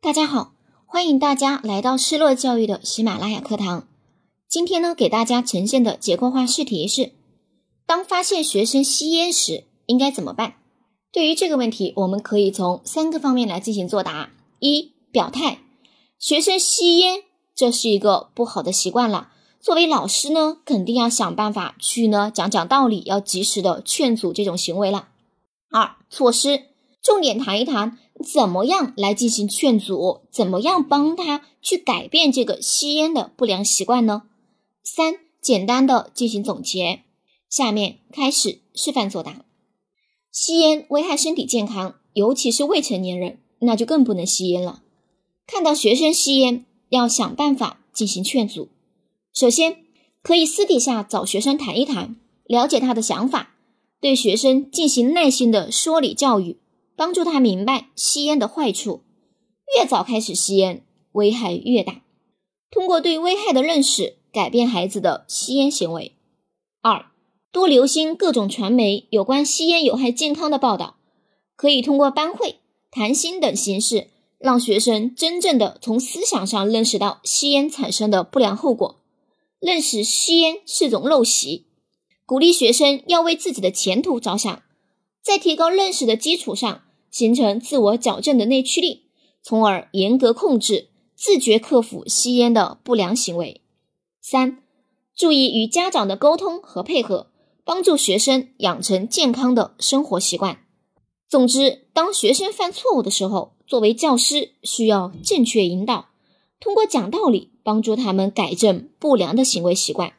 大家好，欢迎大家来到失落教育的喜马拉雅课堂。今天呢，给大家呈现的结构化试题是：当发现学生吸烟时，应该怎么办？对于这个问题，我们可以从三个方面来进行作答。一、表态，学生吸烟，这是一个不好的习惯了。作为老师呢，肯定要想办法去呢讲讲道理，要及时的劝阻这种行为了。二、措施，重点谈一谈。怎么样来进行劝阻？怎么样帮他去改变这个吸烟的不良习惯呢？三、简单的进行总结。下面开始示范作答。吸烟危害身体健康，尤其是未成年人，那就更不能吸烟了。看到学生吸烟，要想办法进行劝阻。首先，可以私底下找学生谈一谈，了解他的想法，对学生进行耐心的说理教育。帮助他明白吸烟的坏处，越早开始吸烟，危害越大。通过对危害的认识，改变孩子的吸烟行为。二，多留心各种传媒有关吸烟有害健康的报道，可以通过班会、谈心等形式，让学生真正的从思想上认识到吸烟产生的不良后果，认识吸烟是种陋习，鼓励学生要为自己的前途着想，在提高认识的基础上。形成自我矫正的内驱力，从而严格控制、自觉克服吸烟的不良行为。三、注意与家长的沟通和配合，帮助学生养成健康的生活习惯。总之，当学生犯错误的时候，作为教师需要正确引导，通过讲道理帮助他们改正不良的行为习惯。